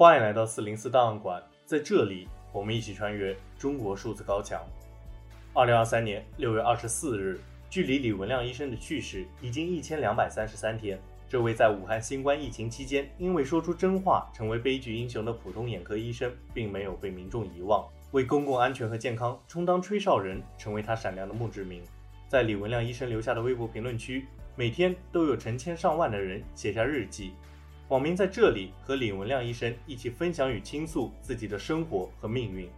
欢迎来到四零四档案馆，在这里，我们一起穿越中国数字高墙。二零二三年六月二十四日，距离李文亮医生的去世已经一千两百三十三天。这位在武汉新冠疫情期间因为说出真话成为悲剧英雄的普通眼科医生，并没有被民众遗忘，为公共安全和健康充当吹哨人，成为他闪亮的墓志铭。在李文亮医生留下的微博评论区，每天都有成千上万的人写下日记。网民在这里和李文亮医生一起分享与倾诉自己的生活和命运。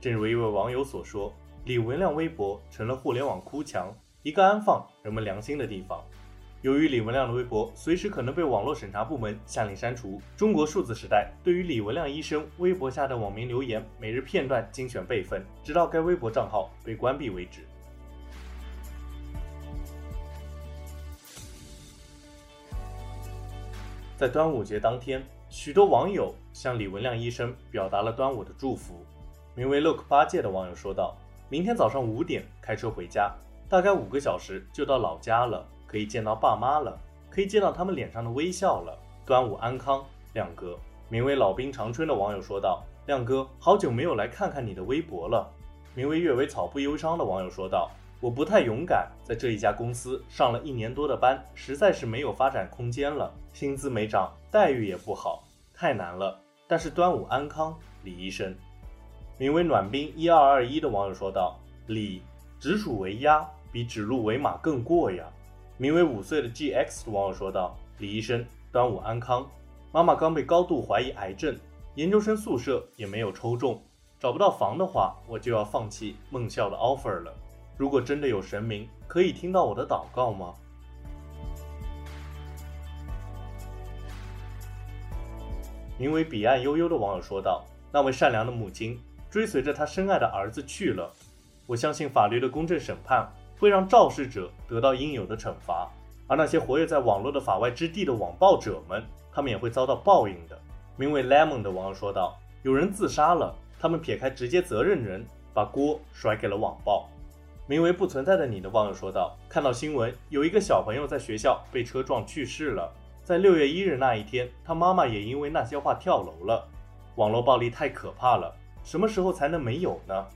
正如一位网友所说，李文亮微博成了互联网哭墙，一个安放人们良心的地方。由于李文亮的微博随时可能被网络审查部门下令删除，中国数字时代对于李文亮医生微博下的网民留言每日片段精选备份，直到该微博账号被关闭为止。在端午节当天，许多网友向李文亮医生表达了端午的祝福。名为 “look 八戒”的网友说道：“明天早上五点开车回家，大概五个小时就到老家了，可以见到爸妈了，可以见到他们脸上的微笑了。端午安康，亮哥。”名为“老兵长春”的网友说道：“亮哥，好久没有来看看你的微博了。”名为“阅微草不忧伤”的网友说道。我不太勇敢，在这一家公司上了一年多的班，实在是没有发展空间了，薪资没涨，待遇也不好，太难了。但是端午安康，李医生。名为暖冰一二二一的网友说道：“李，直属为鸭，比指鹿为马更过呀。”名为五岁的 GX 的网友说道：“李医生，端午安康。妈妈刚被高度怀疑癌症，研究生宿舍也没有抽中，找不到房的话，我就要放弃梦校的 offer 了。”如果真的有神明可以听到我的祷告吗？名为彼岸悠悠的网友说道：“那位善良的母亲追随着他深爱的儿子去了。我相信法律的公正审判会让肇事者得到应有的惩罚，而那些活跃在网络的法外之地的网暴者们，他们也会遭到报应的。”名为 Lemon 的网友说道：“有人自杀了，他们撇开直接责任人，把锅甩给了网暴。”名为“不存在的你”的网友说道：“看到新闻，有一个小朋友在学校被车撞去世了。在六月一日那一天，他妈妈也因为那些话跳楼了。网络暴力太可怕了，什么时候才能没有呢？”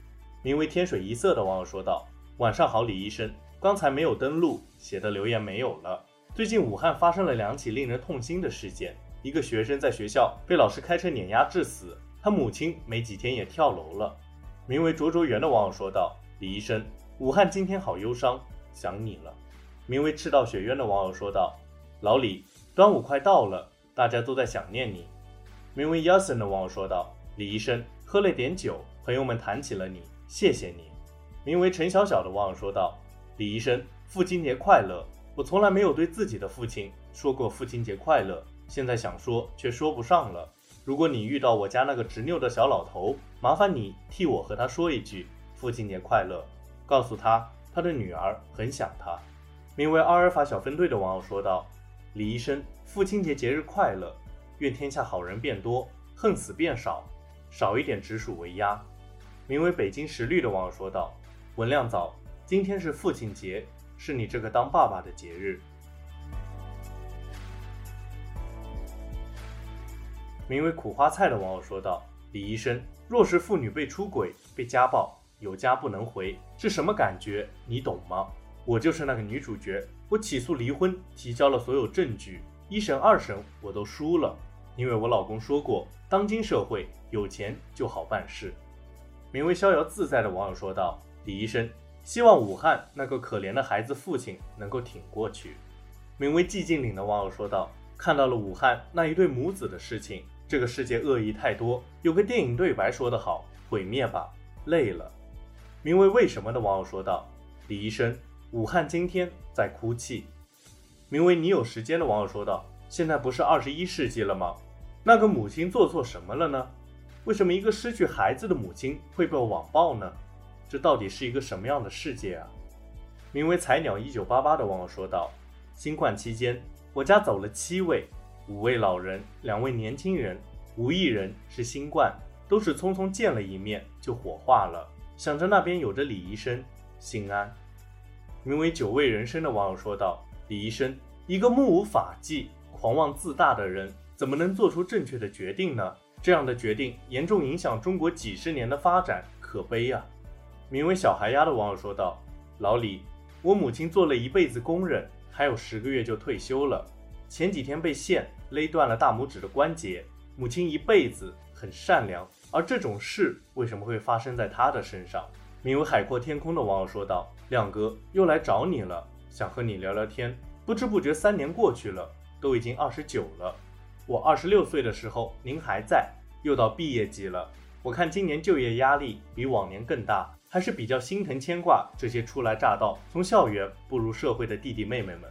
名为“天水一色”的网友说道：“晚上好，李医生，刚才没有登录，写的留言没有了。最近武汉发生了两起令人痛心的事件，一个学生在学校被老师开车碾压致死，他母亲没几天也跳楼了。”名为“灼灼圆”的网友说道：“李医生。”武汉今天好忧伤，想你了。名为赤道雪渊的网友说道：“老李，端午快到了，大家都在想念你。”名为 Yasin 的网友说道：“李医生，喝了点酒，朋友们谈起了你，谢谢你。”名为陈小小的网友说道：“李医生，父亲节快乐！我从来没有对自己的父亲说过父亲节快乐，现在想说却说不上了。如果你遇到我家那个执拗的小老头，麻烦你替我和他说一句父亲节快乐。”告诉他，他的女儿很想他。名为阿尔法小分队的网友说道：“李医生，父亲节节日快乐！愿天下好人变多，横死变少，少一点直属为鸭。”名为北京石绿的网友说道：“文亮早，今天是父亲节，是你这个当爸爸的节日。”名为苦花菜的网友说道：“李医生，若是妇女被出轨、被家暴。”有家不能回是什么感觉？你懂吗？我就是那个女主角。我起诉离婚，提交了所有证据，一审、二审我都输了，因为我老公说过，当今社会有钱就好办事。名为逍遥自在的网友说道：“李医生，希望武汉那个可怜的孩子父亲能够挺过去。”名为寂静岭的网友说道：“看到了武汉那一对母子的事情，这个世界恶意太多。有个电影对白说得好：毁灭吧，累了。”名为“为什么”的网友说道：“李医生，武汉今天在哭泣。”名为“你有时间”的网友说道：“现在不是二十一世纪了吗？那个母亲做错什么了呢？为什么一个失去孩子的母亲会被网暴呢？这到底是一个什么样的世界啊？”名为“才鸟一九八八”的网友说道：“新冠期间，我家走了七位，五位老人，两位年轻人，无一人是新冠，都是匆匆见了一面就火化了。”想着那边有着李医生，心安。名为“久味人生”的网友说道：“李医生，一个目无法纪、狂妄自大的人，怎么能做出正确的决定呢？这样的决定严重影响中国几十年的发展，可悲呀！名为小孩鸭的网友说道：“老李，我母亲做了一辈子工人，还有十个月就退休了。前几天被线勒断了大拇指的关节。母亲一辈子很善良，而这种事为什么会发生在他的身上？”名为海阔天空的网友说道：“亮哥又来找你了，想和你聊聊天。不知不觉三年过去了，都已经二十九了。”我二十六岁的时候，您还在，又到毕业季了。我看今年就业压力比往年更大，还是比较心疼牵挂这些初来乍到、从校园步入社会的弟弟妹妹们。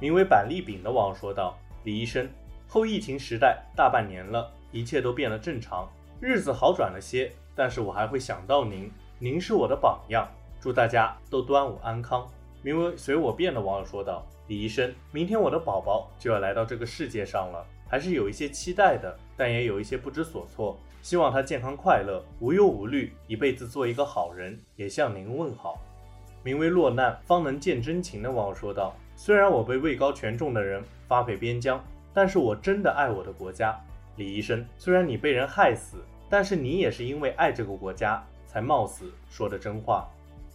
名为板栗饼的网友说道：“李医生，后疫情时代大半年了，一切都变得正常，日子好转了些，但是我还会想到您，您是我的榜样。祝大家都端午安康。”名为“随我便”的网友说道：“李医生，明天我的宝宝就要来到这个世界上了，还是有一些期待的，但也有一些不知所措。希望他健康快乐，无忧无虑，一辈子做一个好人。也向您问好。”名为“落难方能见真情”的网友说道：“虽然我被位高权重的人发配边疆，但是我真的爱我的国家。李医生，虽然你被人害死，但是你也是因为爱这个国家才冒死说的真话。”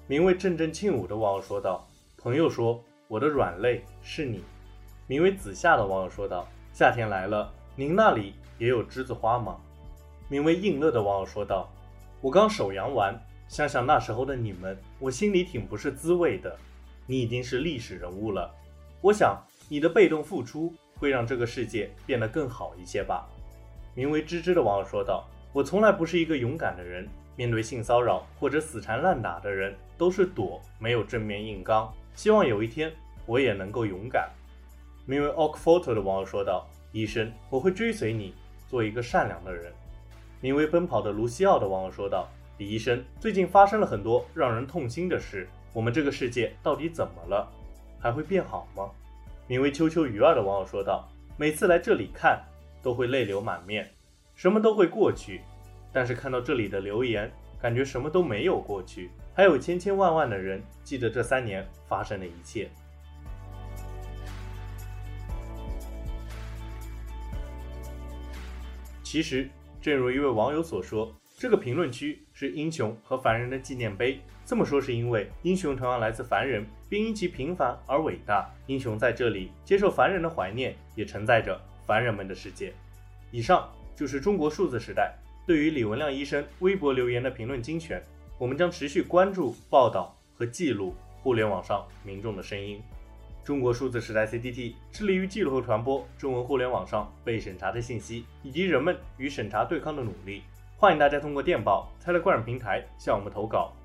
名为“阵阵庆舞”的网友说道。朋友说：“我的软肋是你。”名为子夏的网友说道：“夏天来了，您那里也有栀子花吗？”名为应乐的网友说道：“我刚手阳完，想想那时候的你们，我心里挺不是滋味的。你已经是历史人物了，我想你的被动付出会让这个世界变得更好一些吧。”名为芝芝的网友说道：“我从来不是一个勇敢的人，面对性骚扰或者死缠烂打的人，都是躲，没有正面硬刚。”希望有一天我也能够勇敢。名为 Ockphoto 的网友说道：“医生，我会追随你，做一个善良的人。”名为奔跑的卢西奥的网友说道：“李医生，最近发生了很多让人痛心的事，我们这个世界到底怎么了？还会变好吗？”名为秋秋鱼儿的网友说道：“每次来这里看，都会泪流满面，什么都会过去，但是看到这里的留言，感觉什么都没有过去。”还有千千万万的人记得这三年发生的一切。其实，正如一位网友所说，这个评论区是英雄和凡人的纪念碑。这么说是因为英雄同样来自凡人，并因其平凡而伟大。英雄在这里接受凡人的怀念，也承载着凡人们的世界。以上就是中国数字时代对于李文亮医生微博留言的评论精选。我们将持续关注、报道和记录互联网上民众的声音。中国数字时代 CTT 致力于记录和传播中文互联网上被审查的信息，以及人们与审查对抗的努力。欢迎大家通过电报、Telegram 平台向我们投稿，